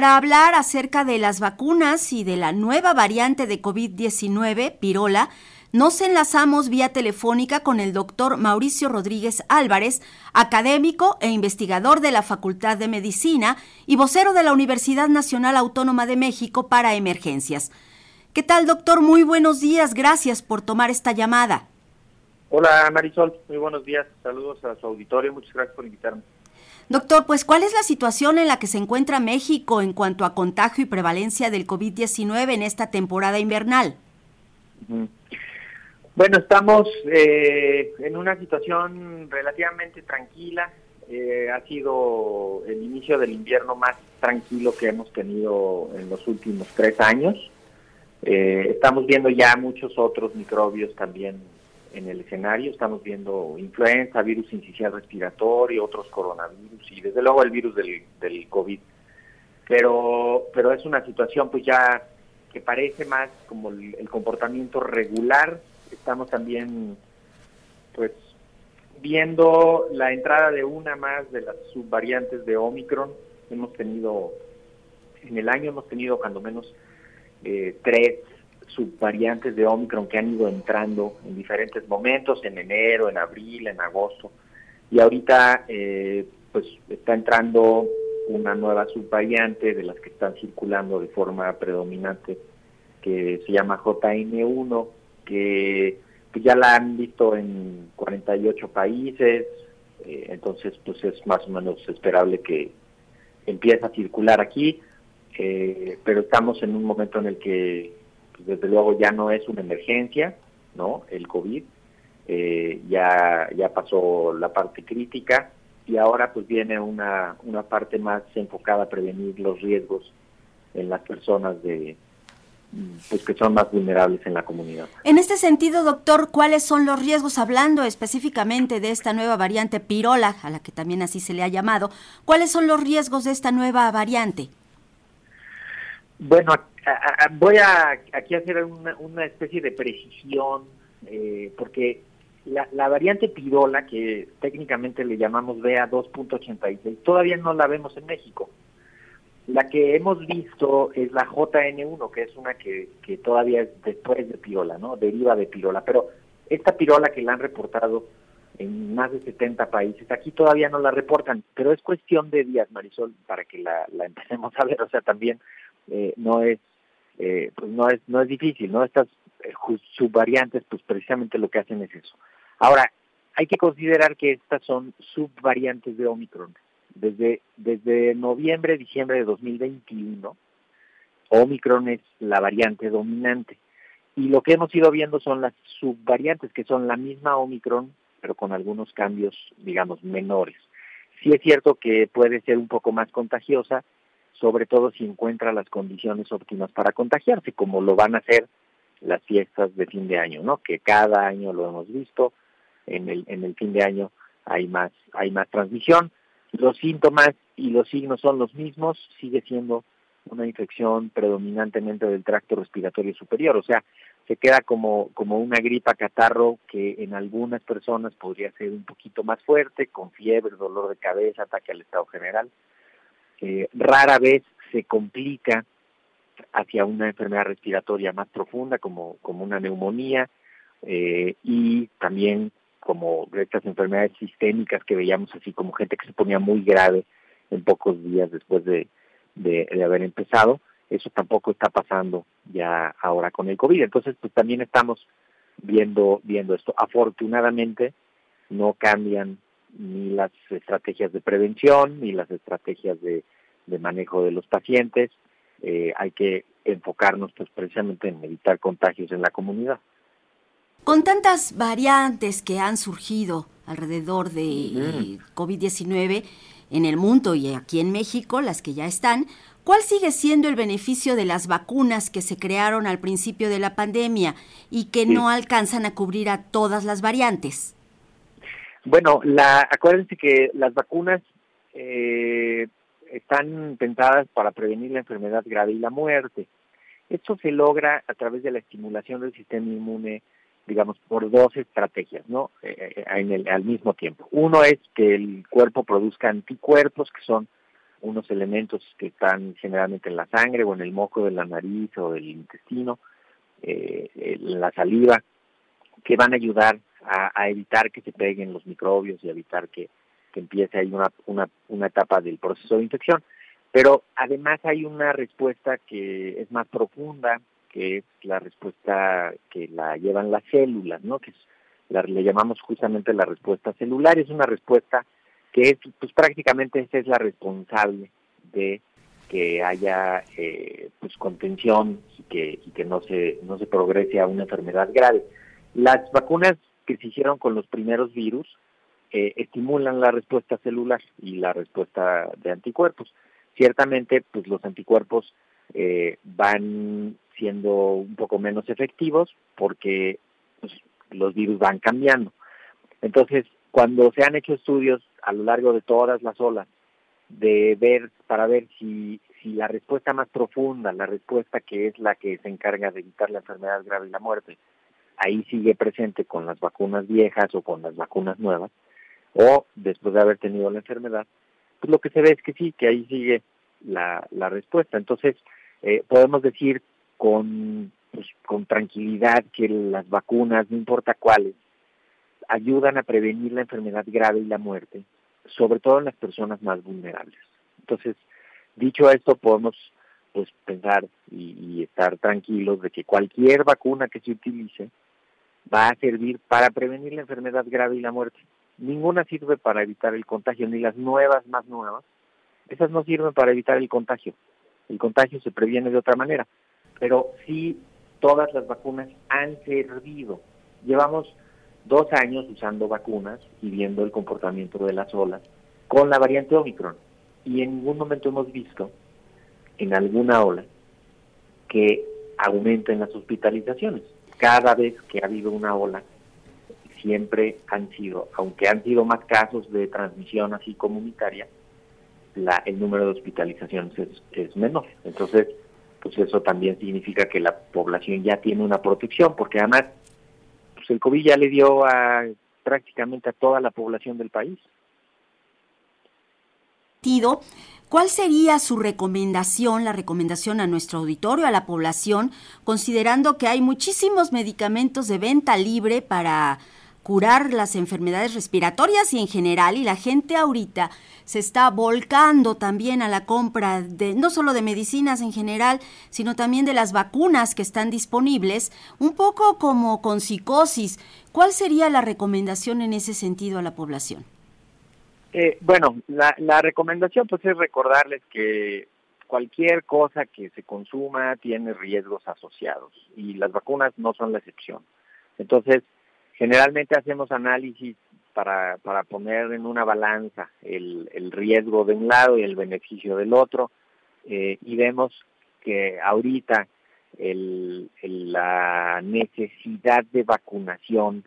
Para hablar acerca de las vacunas y de la nueva variante de COVID-19, Pirola, nos enlazamos vía telefónica con el doctor Mauricio Rodríguez Álvarez, académico e investigador de la Facultad de Medicina y vocero de la Universidad Nacional Autónoma de México para Emergencias. ¿Qué tal, doctor? Muy buenos días. Gracias por tomar esta llamada. Hola, Marisol. Muy buenos días. Saludos a su auditorio. Muchas gracias por invitarme. Doctor, pues ¿cuál es la situación en la que se encuentra México en cuanto a contagio y prevalencia del COVID-19 en esta temporada invernal? Bueno, estamos eh, en una situación relativamente tranquila. Eh, ha sido el inicio del invierno más tranquilo que hemos tenido en los últimos tres años. Eh, estamos viendo ya muchos otros microbios también en el escenario. Estamos viendo influenza, virus incisional respiratorio, otros coronavirus y desde luego el virus del, del COVID. Pero, pero es una situación pues ya que parece más como el comportamiento regular estamos también pues viendo la entrada de una más de las subvariantes de Omicron. Hemos tenido, en el año hemos tenido cuando menos eh, tres subvariantes de Omicron que han ido entrando en diferentes momentos, en enero, en abril, en agosto. Y ahorita eh, pues está entrando una nueva subvariante de las que están circulando de forma predominante que se llama JN1 que ya la han visto en 48 países, eh, entonces pues es más o menos esperable que empiece a circular aquí, eh, pero estamos en un momento en el que pues, desde luego ya no es una emergencia, ¿no? El COVID, eh, ya, ya pasó la parte crítica y ahora pues viene una, una parte más enfocada a prevenir los riesgos en las personas de, pues que son más vulnerables en la comunidad. En este sentido, doctor, ¿cuáles son los riesgos, hablando específicamente de esta nueva variante pirola, a la que también así se le ha llamado, cuáles son los riesgos de esta nueva variante? Bueno, voy a aquí a hacer una, especie de precisión, eh, porque la, la, variante pirola, que técnicamente le llamamos BA2.86, todavía no la vemos en México. La que hemos visto es la JN1, que es una que, que todavía es después de pirola, ¿no? Deriva de pirola. Pero esta pirola que la han reportado en más de 70 países, aquí todavía no la reportan, pero es cuestión de días, Marisol, para que la, la empecemos a ver. O sea, también eh, no es eh, pues no es no es difícil, ¿no? Estas eh, subvariantes, pues precisamente lo que hacen es eso. Ahora, hay que considerar que estas son subvariantes de Omicron desde, desde noviembre, diciembre de 2021, Omicron es la variante dominante. Y lo que hemos ido viendo son las subvariantes, que son la misma Omicron, pero con algunos cambios, digamos, menores. Sí es cierto que puede ser un poco más contagiosa, sobre todo si encuentra las condiciones óptimas para contagiarse, como lo van a hacer las fiestas de fin de año, ¿no? Que cada año lo hemos visto, en el, en el fin de año hay más, hay más transmisión. Los síntomas y los signos son los mismos, sigue siendo una infección predominantemente del tracto respiratorio superior, o sea, se queda como, como una gripa catarro que en algunas personas podría ser un poquito más fuerte, con fiebre, dolor de cabeza, ataque al estado general. Eh, rara vez se complica hacia una enfermedad respiratoria más profunda como, como una neumonía eh, y también como estas enfermedades sistémicas que veíamos así como gente que se ponía muy grave en pocos días después de, de, haber empezado. Eso tampoco está pasando ya ahora con el COVID. Entonces, pues también estamos viendo, viendo esto. Afortunadamente, no cambian ni las estrategias de prevención ni las estrategias de, de manejo de los pacientes. Eh, hay que enfocarnos pues precisamente en evitar contagios en la comunidad. Con tantas variantes que han surgido alrededor de COVID-19 en el mundo y aquí en México, las que ya están, ¿cuál sigue siendo el beneficio de las vacunas que se crearon al principio de la pandemia y que no alcanzan a cubrir a todas las variantes? Bueno, la, acuérdense que las vacunas eh, están pensadas para prevenir la enfermedad grave y la muerte. Esto se logra a través de la estimulación del sistema inmune digamos, por dos estrategias, ¿no? Eh, eh, el, al mismo tiempo. Uno es que el cuerpo produzca anticuerpos, que son unos elementos que están generalmente en la sangre o en el moco de la nariz o del intestino, eh, en la saliva, que van a ayudar a, evitar que se peguen los microbios y evitar que, que empiece ahí una, una, una etapa del proceso de infección. Pero además hay una respuesta que es más profunda, que es la respuesta que la llevan las células, ¿no? Que es, la, le llamamos justamente la respuesta celular. Es una respuesta que es, pues prácticamente esa es la responsable de que haya eh, pues contención y que, y que no se no se progrese a una enfermedad grave. Las vacunas que se hicieron con los primeros virus eh, estimulan la respuesta celular y la respuesta de anticuerpos. Ciertamente, pues los anticuerpos eh, van siendo un poco menos efectivos porque pues, los virus van cambiando. Entonces, cuando se han hecho estudios a lo largo de todas las olas de ver para ver si si la respuesta más profunda, la respuesta que es la que se encarga de evitar la enfermedad grave y la muerte, ahí sigue presente con las vacunas viejas o con las vacunas nuevas, o después de haber tenido la enfermedad, pues lo que se ve es que sí, que ahí sigue la, la respuesta. Entonces, eh, podemos decir con, pues, con tranquilidad que las vacunas, no importa cuáles, ayudan a prevenir la enfermedad grave y la muerte, sobre todo en las personas más vulnerables. Entonces, dicho esto, podemos pues pensar y, y, estar tranquilos de que cualquier vacuna que se utilice va a servir para prevenir la enfermedad grave y la muerte. Ninguna sirve para evitar el contagio, ni las nuevas más nuevas. Esas no sirven para evitar el contagio. El contagio se previene de otra manera. Pero sí, todas las vacunas han servido. Llevamos dos años usando vacunas y viendo el comportamiento de las olas con la variante Omicron. Y en ningún momento hemos visto en alguna ola que aumenten las hospitalizaciones cada vez que ha habido una ola, siempre han sido, aunque han sido más casos de transmisión así comunitaria, la, el número de hospitalizaciones es, menor. Entonces, pues eso también significa que la población ya tiene una protección, porque además pues el COVID ya le dio a prácticamente a toda la población del país. ¿Cuál sería su recomendación, la recomendación a nuestro auditorio, a la población, considerando que hay muchísimos medicamentos de venta libre para curar las enfermedades respiratorias y en general, y la gente ahorita se está volcando también a la compra de no solo de medicinas en general, sino también de las vacunas que están disponibles, un poco como con psicosis. ¿Cuál sería la recomendación en ese sentido a la población? Eh, bueno, la, la recomendación pues es recordarles que cualquier cosa que se consuma tiene riesgos asociados y las vacunas no son la excepción. Entonces, generalmente hacemos análisis para, para poner en una balanza el, el riesgo de un lado y el beneficio del otro eh, y vemos que ahorita el, la necesidad de vacunación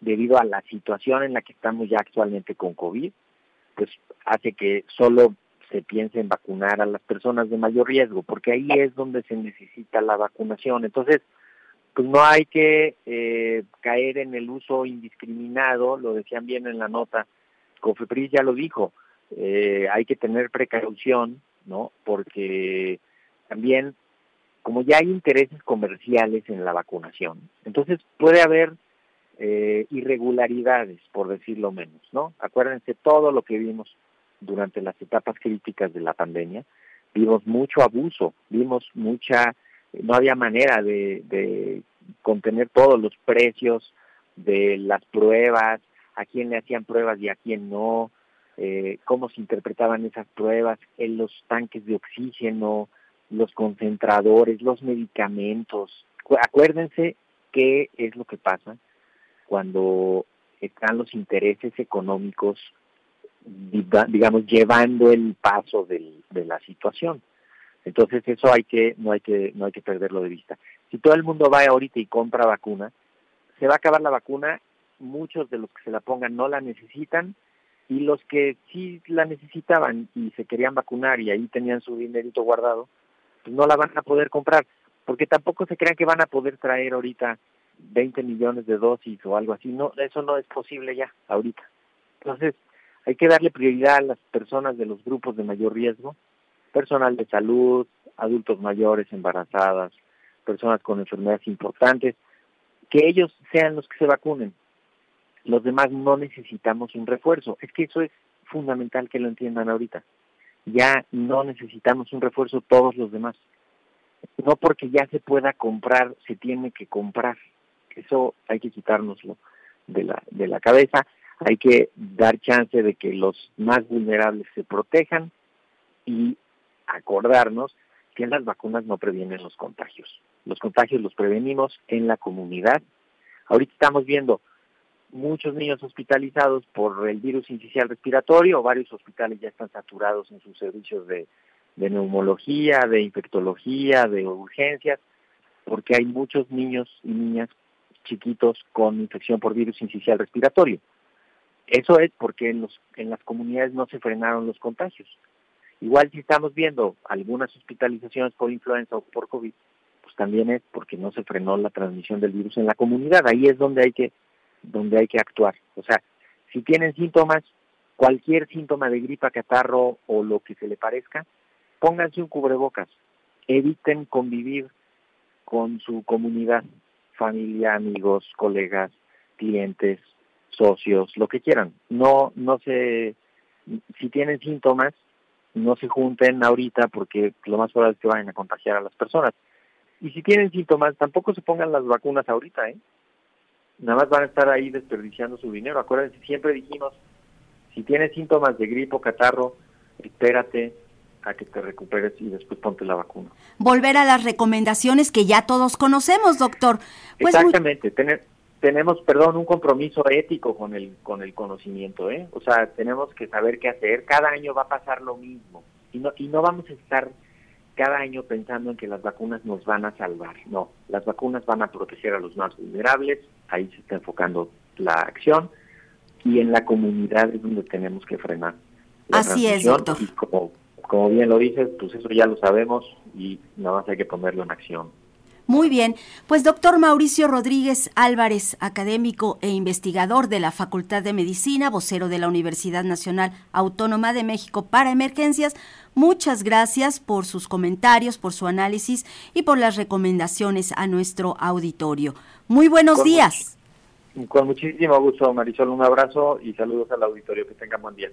debido a la situación en la que estamos ya actualmente con COVID, pues hace que solo se piense en vacunar a las personas de mayor riesgo, porque ahí es donde se necesita la vacunación. Entonces, pues no hay que eh, caer en el uso indiscriminado, lo decían bien en la nota, Cofepris ya lo dijo, eh, hay que tener precaución, ¿no? Porque también, como ya hay intereses comerciales en la vacunación, entonces puede haber eh, irregularidades, por decirlo menos, ¿no? Acuérdense todo lo que vimos durante las etapas críticas de la pandemia, vimos mucho abuso, vimos mucha, no había manera de, contener todos los precios de las pruebas, a quién le hacían pruebas y a quién no, eh, cómo se interpretaban esas pruebas, en los tanques de oxígeno, los concentradores, los medicamentos. Acuérdense qué es lo que pasa cuando están los intereses económicos, digamos, llevando el paso del, de la situación. Entonces eso hay que no hay que no hay que perderlo de vista. Si todo el mundo va ahorita y compra vacuna, se va a acabar la vacuna, muchos de los que se la pongan no la necesitan y los que sí la necesitaban y se querían vacunar y ahí tenían su dinerito guardado, pues no la van a poder comprar, porque tampoco se crean que van a poder traer ahorita 20 millones de dosis o algo así. No, eso no es posible ya ahorita. Entonces, Hay que darle prioridad a las personas de los grupos de mayor riesgo, personal de salud, adultos mayores, embarazadas, personas con enfermedades importantes, que ellos sean los que se vacunen. Los demás no necesitamos un refuerzo. Es que eso es fundamental que lo entiendan ahorita. Ya no necesitamos un refuerzo todos los demás. No porque ya se pueda comprar, se tiene que comprar. Eso hay que quitárnoslo de la, de la cabeza. Hay que dar chance de que los más vulnerables se protejan y acordarnos que las vacunas no previenen los contagios. Los contagios los prevenimos en la comunidad. Ahorita estamos viendo muchos niños hospitalizados por el virus incisional respiratorio, varios hospitales ya están saturados en sus servicios de, neumología, de infectología, de urgencias, porque hay muchos niños y niñas chiquitos con infección por virus incisional respiratorio. Eso es porque en, los, en las comunidades no se frenaron los contagios. Igual si estamos viendo algunas hospitalizaciones por influenza o por COVID, pues también es porque no se frenó la transmisión del virus en la comunidad. Ahí es donde hay que donde hay que actuar. O sea, si tienen síntomas, cualquier síntoma de gripa, catarro o lo que se le parezca, pónganse un cubrebocas. Eviten convivir con su comunidad, familia, amigos, colegas, clientes, socios, lo que quieran. No, no se, si tienen síntomas, no se junten ahorita porque lo más probable es que vayan a contagiar a las personas. Y si tienen síntomas, tampoco se pongan las vacunas ahorita, ¿eh? nada más van a estar ahí desperdiciando su dinero. Acuérdense, siempre dijimos, si tienes síntomas de gripo, catarro, espérate a que te recuperes y después ponte la vacuna. Volver a las recomendaciones que ya todos conocemos, doctor. Pues Exactamente, tener, tenemos, perdón, un compromiso ético con el con el conocimiento, ¿eh? O sea, tenemos que saber qué hacer. Cada año va a pasar lo mismo y no y no vamos a estar cada año pensando en que las vacunas nos van a salvar. No, las vacunas van a proteger a los más vulnerables, ahí se está enfocando la acción, y en la comunidad es donde tenemos que frenar. La Así es, doctor. Y como, como bien lo dices, pues eso ya lo sabemos y nada más hay que ponerlo en acción. Muy bien, pues doctor Mauricio Rodríguez Álvarez, académico e investigador de la Facultad de Medicina, vocero de la Universidad Nacional Autónoma de México para Emergencias, muchas gracias por sus comentarios, por su análisis y por las recomendaciones a nuestro auditorio. Muy buenos días. con muchísimo gusto, Marisol, un abrazo y saludos al auditorio, que tengan buen día.